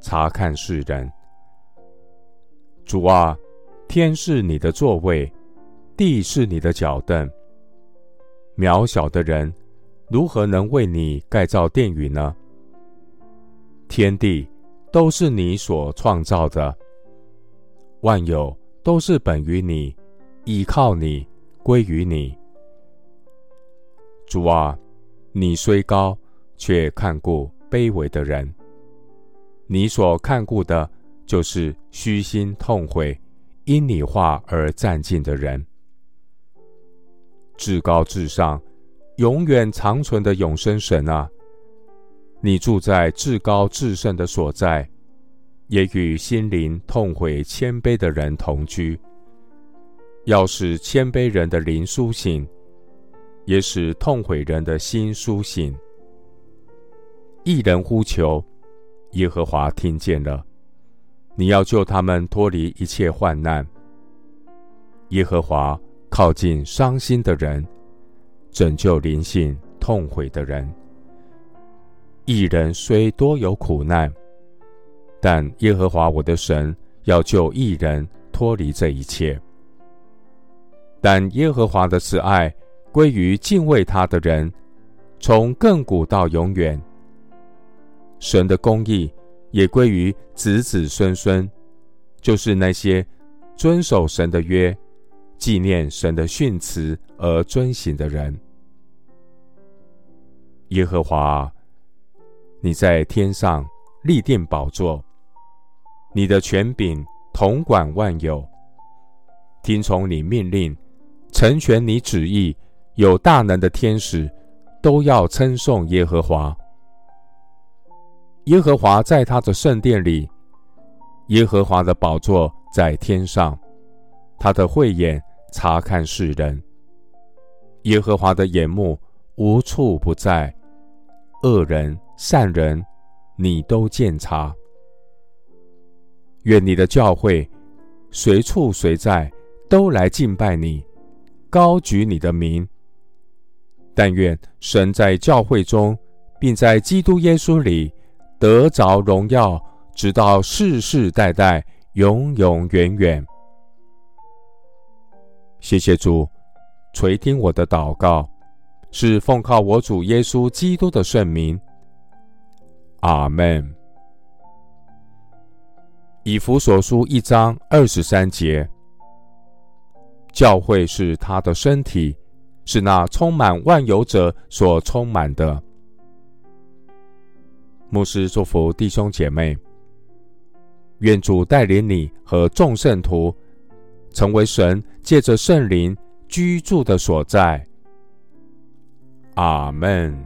察看世人。主啊。天是你的座位，地是你的脚凳。渺小的人如何能为你盖造殿宇呢？天地都是你所创造的，万有都是本于你，倚靠你，归于你。主啊，你虽高，却看顾卑微的人。你所看顾的，就是虚心痛悔。因你话而战兢的人，至高至上、永远长存的永生神啊，你住在至高至圣的所在，也与心灵痛悔谦卑的人同居，要使谦卑人的灵苏醒，也使痛悔人的心苏醒。一人呼求，耶和华听见了。你要救他们脱离一切患难。耶和华靠近伤心的人，拯救灵性痛悔的人。一人虽多有苦难，但耶和华我的神要救一人脱离这一切。但耶和华的慈爱归于敬畏他的人，从亘古到永远。神的公义。也归于子子孙孙，就是那些遵守神的约、纪念神的训词而遵行的人。耶和华，你在天上立定宝座，你的权柄统管万有，听从你命令，成全你旨意，有大能的天使都要称颂耶和华。耶和华在他的圣殿里，耶和华的宝座在天上，他的慧眼察看世人。耶和华的眼目无处不在，恶人善人，你都鉴察。愿你的教会随处随在都来敬拜你，高举你的名。但愿神在教会中，并在基督耶稣里。得着荣耀，直到世世代代，永永远远。谢谢主垂听我的祷告，是奉靠我主耶稣基督的圣名。阿门。以弗所书一章二十三节，教会是他的身体，是那充满万有者所充满的。牧师祝福弟兄姐妹，愿主带领你和众圣徒，成为神借着圣灵居住的所在。阿门。